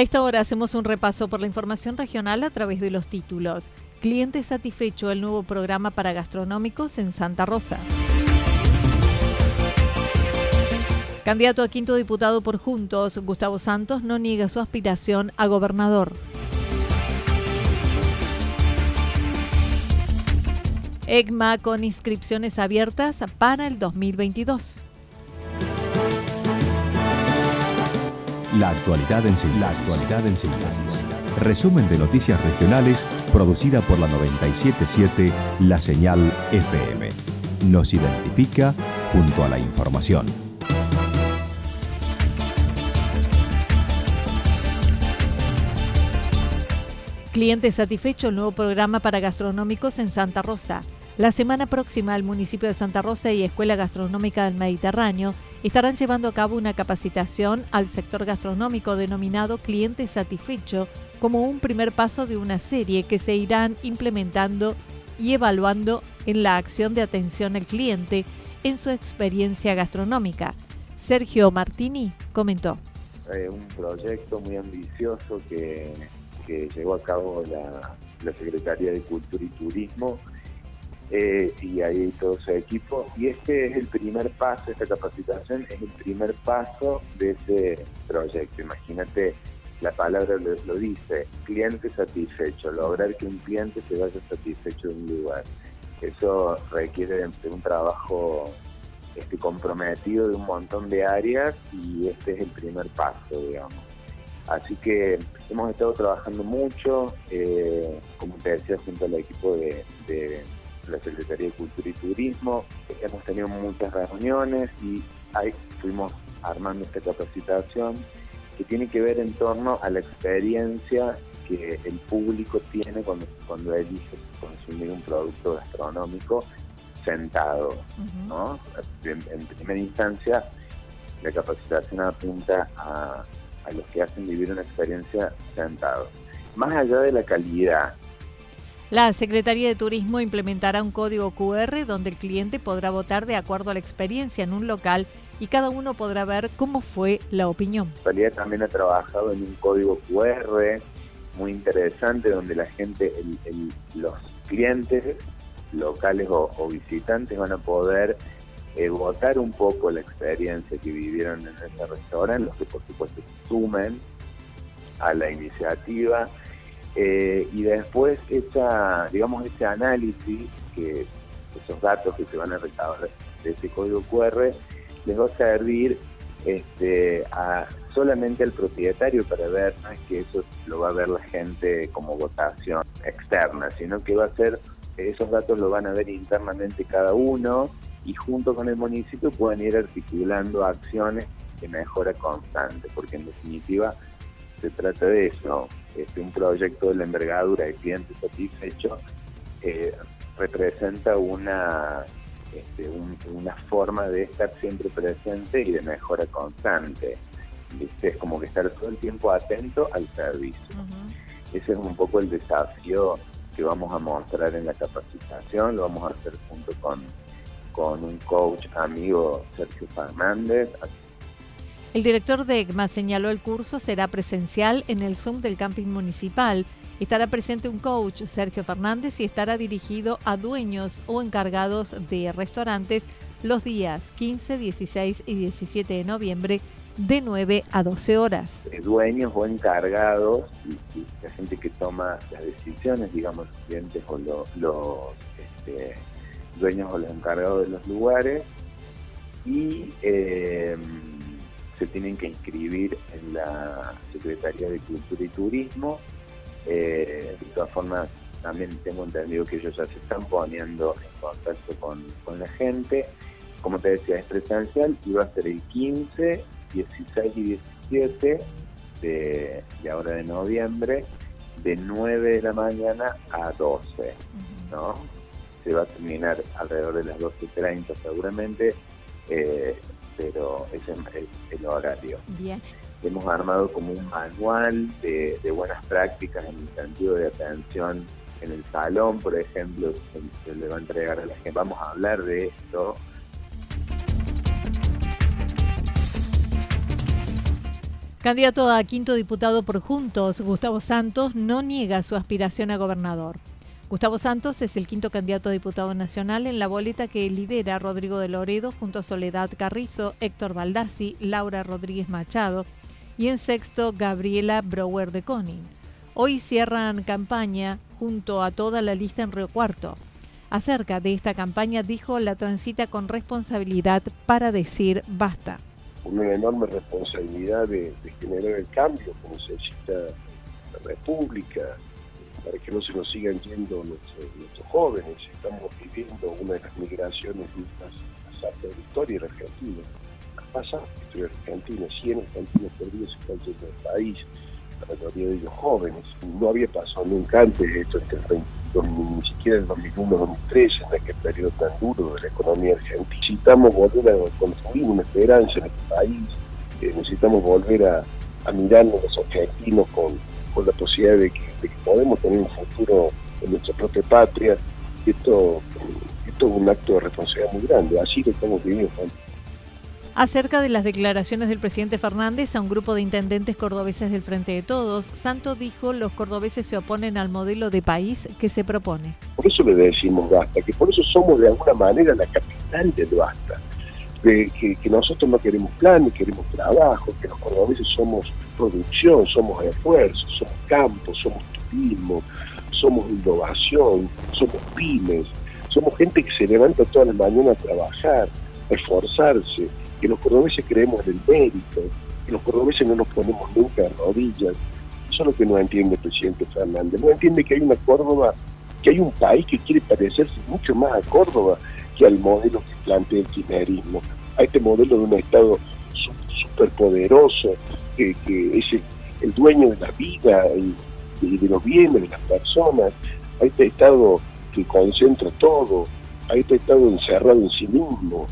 A esta hora hacemos un repaso por la información regional a través de los títulos. Cliente satisfecho el nuevo programa para gastronómicos en Santa Rosa. Candidato a quinto diputado por Juntos, Gustavo Santos no niega su aspiración a gobernador. EGMA con inscripciones abiertas para el 2022. La actualidad en síntesis. La actualidad en síntesis. Resumen de noticias regionales producida por la 977 La Señal FM. Nos identifica junto a la información. Cliente satisfecho el nuevo programa para gastronómicos en Santa Rosa. La semana próxima el municipio de Santa Rosa y Escuela Gastronómica del Mediterráneo estarán llevando a cabo una capacitación al sector gastronómico denominado Cliente Satisfecho como un primer paso de una serie que se irán implementando y evaluando en la acción de atención al cliente en su experiencia gastronómica. Sergio Martini comentó. Eh, un proyecto muy ambicioso que, llevó a cabo la Secretaría de Cultura y Turismo eh, y ahí todo su equipo. Y este es el primer paso, esta capacitación es el primer paso de ese proyecto. Imagínate, la palabra lo, dice, cliente satisfecho, lograr que un cliente se vaya satisfecho de un lugar. Eso requiere de un trabajo este, comprometido de un montón de áreas y este es el primer paso, digamos. Así que hemos estado trabajando mucho, eh, como te decía, junto al equipo de la Secretaría de Cultura y Turismo. Hemos tenido muchas reuniones y ahí fuimos armando esta capacitación que tiene que ver en torno a la experiencia que el público tiene cuando, cuando elige consumir un producto gastronómico sentado. ¿no? En, primera instancia, la capacitación apunta a, a los que hacen vivir una experiencia sentado. Más allá de la calidad la Secretaría de Turismo implementará un código QR donde el cliente podrá votar de acuerdo a la experiencia en un local y cada uno podrá ver cómo fue la opinión. La realidad también ha trabajado en un código QR muy interesante donde la gente, los clientes locales o, visitantes van a poder eh, votar un poco la experiencia que vivieron en ese restaurante, los que por supuesto sumen a la iniciativa eh, y después esa, digamos, ese análisis, que esos datos que se van a recabar de ese código QR, les va a servir este, a, solamente al propietario para ver, no es que eso lo va a ver la gente como votación externa, sino que va a ser, esos datos lo van a ver internamente cada uno y junto con el municipio pueden ir articulando acciones de mejora constante, porque en definitiva se trata de eso, este, un proyecto de la envergadura de clientes satisfechos eh, representa una, este, una forma de estar siempre presente y de mejora constante. Es como que estar todo el tiempo atento al servicio. Ese es un poco el desafío que vamos a mostrar en la capacitación, lo vamos a hacer junto con, con un coach amigo Sergio Fernández, el director de EGMA señaló el curso será presencial en el Zoom del camping municipal. Estará presente un coach, Sergio Fernández, y estará dirigido a dueños o encargados de restaurantes los días 15, 16 y 17 de noviembre de 9 a 12 horas. Dueños o encargados, y, la gente que toma las decisiones, digamos, los clientes o los este, dueños o los encargados de los lugares, y eh, se tienen que inscribir en la Secretaría de Cultura y Turismo. Eh, de todas formas, también tengo entendido que ellos ya se están poniendo en contacto con, la gente. Como te decía, es presencial y va a ser el 15, 16 y 17 de, ahora de noviembre, de 9 de la mañana a 12, ¿no? Se va a terminar alrededor de las 12.30 seguramente, eh, pero ese es el, horario. Bien hemos armado como un manual de, buenas prácticas en el sentido de atención en el salón, por ejemplo, se, le va a entregar a la gente. Vamos a hablar de esto. Candidato a quinto diputado por Juntos, Gustavo Santos no niega su aspiración a gobernador. Gustavo Santos es el quinto candidato a diputado nacional en la boleta que lidera Rodrigo de Loredo junto a Soledad Carrizo, Héctor Baldassi, Laura Rodríguez Machado y en sexto Gabriela Brower de Conin. Hoy cierran campaña junto a toda la lista en Río Cuarto. Acerca de esta campaña dijo la transita con responsabilidad para decir basta. Una enorme responsabilidad de, generar el cambio que necesita la República, para que no se nos sigan yendo nuestros, jóvenes. Estamos viviendo una de las migraciones más, altas de la historia de la Argentina. Pasa la historia de Argentina, 100 argentinos perdidos están yendo del país la mayoría de ellos jóvenes. No había pasado nunca antes esto, ni siquiera en 2001-2003, en aquel periodo tan duro de la economía argentina. Necesitamos volver a construir una esperanza en este país, eh, necesitamos volver a, mirarnos los argentinos con, la posibilidad de que, podemos tener un futuro en nuestra propia patria. Esto, esto es un acto de responsabilidad muy grande, así lo estamos viviendo Acerca de las declaraciones del presidente Fernández a un grupo de intendentes cordobeses del Frente de Todos, Santo dijo los cordobeses se oponen al modelo de país que se propone. Por eso le decimos basta, que por eso somos de alguna manera la capital del basta, de que, nosotros no queremos planes, queremos trabajo, que los cordobeses somos producción, somos esfuerzo, somos campo, somos turismo, somos innovación, somos pymes, somos gente que se levanta todas las mañanas a trabajar, a esforzarse, que los cordobeses creemos en el mérito, que los cordobeses no nos ponemos nunca de rodillas. Eso es lo que no entiende el presidente Fernández. No entiende que hay una Córdoba, que hay un país que quiere parecerse mucho más a Córdoba al modelo que plantea el kirchnerismo, a este modelo de un Estado superpoderoso, que, es el, dueño de la vida y, de los bienes de las personas, a este Estado que concentra todo, a este Estado encerrado en sí mismo,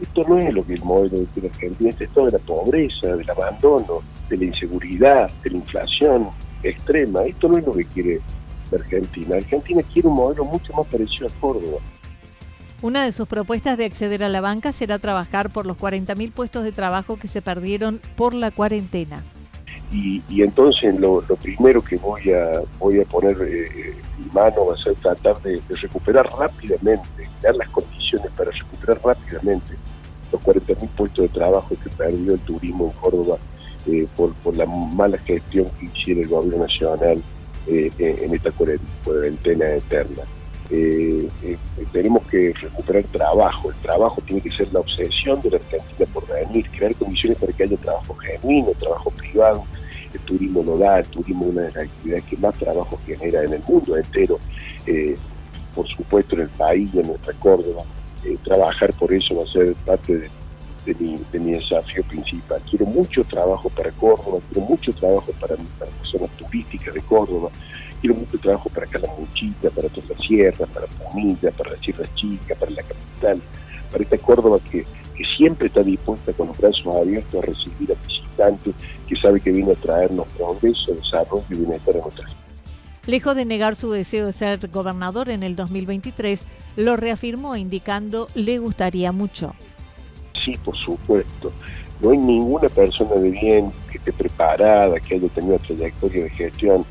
esto, no es lo que el modelo de Argentina, esto es todo de la pobreza, del abandono, de la inseguridad, de la inflación extrema. Esto no es lo que quiere Argentina. Argentina quiere un modelo mucho más parecido a Córdoba. Una de sus propuestas de acceder a la banca será trabajar por los 40.000 puestos de trabajo que se perdieron por la cuarentena. Y, entonces lo, primero que voy a voy a poner eh, en mano va a ser tratar de, recuperar rápidamente, dar las condiciones para recuperar rápidamente los 40.000 puestos de trabajo que perdió el turismo en Córdoba eh, por, la mala gestión que hiciera el gobierno nacional eh, en esta cuarentena eterna. Eh, tenemos que recuperar trabajo, el trabajo tiene que ser la obsesión de la Argentina por venir, crear condiciones para que haya trabajo genuino, trabajo privado, el turismo no da, el turismo es una de las actividades que más trabajo genera en el mundo entero, por supuesto en el país en nuestra Córdoba. Eh, trabajar por eso va a ser parte de, mi, desafío principal. Quiero mucho trabajo para Córdoba, quiero mucho trabajo para, las zonas turísticas de Córdoba, quiero mucho trabajo para Calamuchita, para toda la sierra, para Punilla, para las Sierras Chicas, para la capital, para esta Córdoba que, siempre está dispuesta con los brazos abiertos a recibir a visitantes, que sabe que viene a traernos progreso, desarrollo y bienestar a nuestra Lejos de negar su deseo de ser gobernador en el 2023, lo reafirmó indicando le gustaría mucho. Sí, por supuesto. No hay ninguna persona de bien que esté preparada, que haya tenido trayectoria de gestión,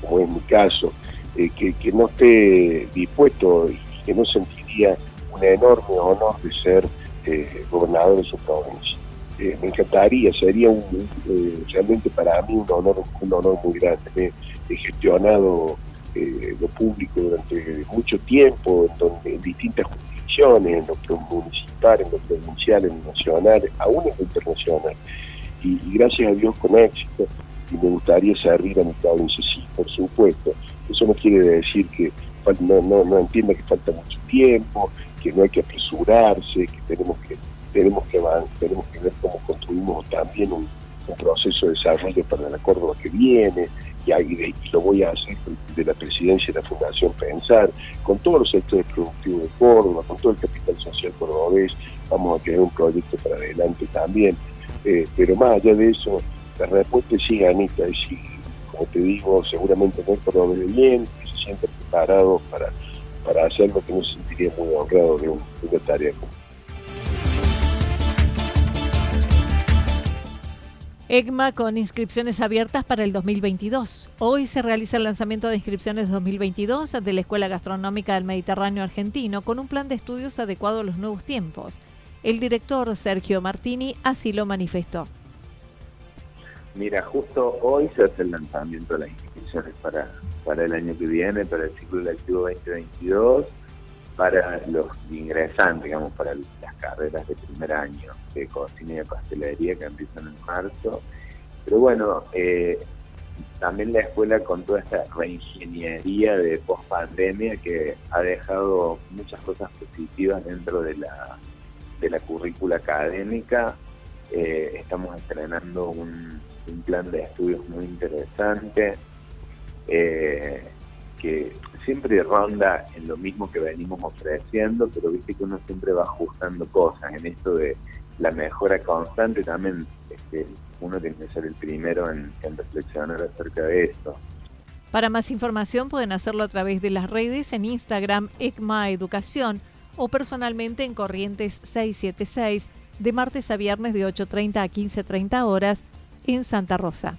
como en mi caso, eh, que, no esté dispuesto y que no sentiría un enorme honor de ser eh, gobernador de su provincia. Eh, me encantaría, sería un, realmente para mí un honor, un honor muy grande. he gestionado lo público durante mucho tiempo, en, donde, en distintas jurisdicciones, en lo municipal, en lo provincial, en lo nacional, aún en lo internacional. Y, gracias a Dios con éxito, y me gustaría servir a mi provincia, sí, por supuesto. Eso no quiere decir que no, no, no entienda que falta mucho tiempo, que no hay que apresurarse, que tenemos que tenemos que tenemos que ver cómo construimos también un, proceso de desarrollo para la Córdoba que viene, y, lo voy a hacer de la presidencia de la Fundación Pensar, con todos los sectores productivos de Córdoba, con todo el capital social cordobés, vamos a crear un proyecto para adelante también. Eh, pero más allá de eso, la respuesta es sí, Anita, y sí, como te digo, seguramente no es por bien, que se siente preparado para, para hacer lo que no se sentiría muy honrado de, una tarea como EGMA con inscripciones abiertas para el 2022. Hoy se realiza el lanzamiento de inscripciones 2022 de la Escuela Gastronómica del Mediterráneo Argentino con un plan de estudios adecuado a los nuevos tiempos. El director Sergio Martini así lo manifestó. Mira, justo hoy se hace el lanzamiento de las inscripciones para, para el año que viene, para el ciclo lectivo 2022, para los ingresantes, digamos, para carreras de primer año de cocina y de pastelería que empiezan en marzo. Pero bueno, eh, también la escuela con toda esta reingeniería de post pandemia que ha dejado muchas cosas positivas dentro de la, de la currícula académica. Eh, estamos estrenando un, un plan de estudios muy interesante, eh, que siempre ronda en lo mismo que venimos ofreciendo, pero viste que uno siempre va ajustando cosas en esto de la mejora constante también este, uno tiene que ser el primero en, en reflexionar acerca de esto. Para más información pueden hacerlo a través de las redes en Instagram ECMA Educación o personalmente en Corrientes 676 de martes a viernes de 8.30 a 15.30 horas en Santa Rosa.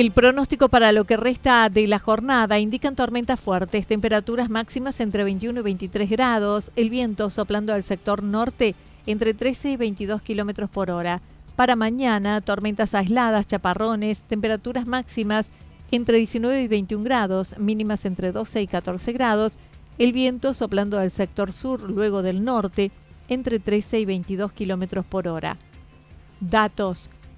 El pronóstico para lo que resta de la jornada indican tormentas fuertes, temperaturas máximas entre 21 y 23 grados, el viento soplando al sector norte entre 13 y 22 kilómetros por hora. Para mañana, tormentas aisladas, chaparrones, temperaturas máximas entre 19 y 21 grados, mínimas entre 12 y 14 grados, el viento soplando al sector sur luego del norte entre 13 y 22 kilómetros por hora. Datos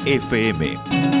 FM.